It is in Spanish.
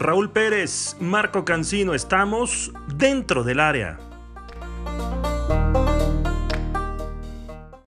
Raúl Pérez, Marco Cancino, estamos dentro del área.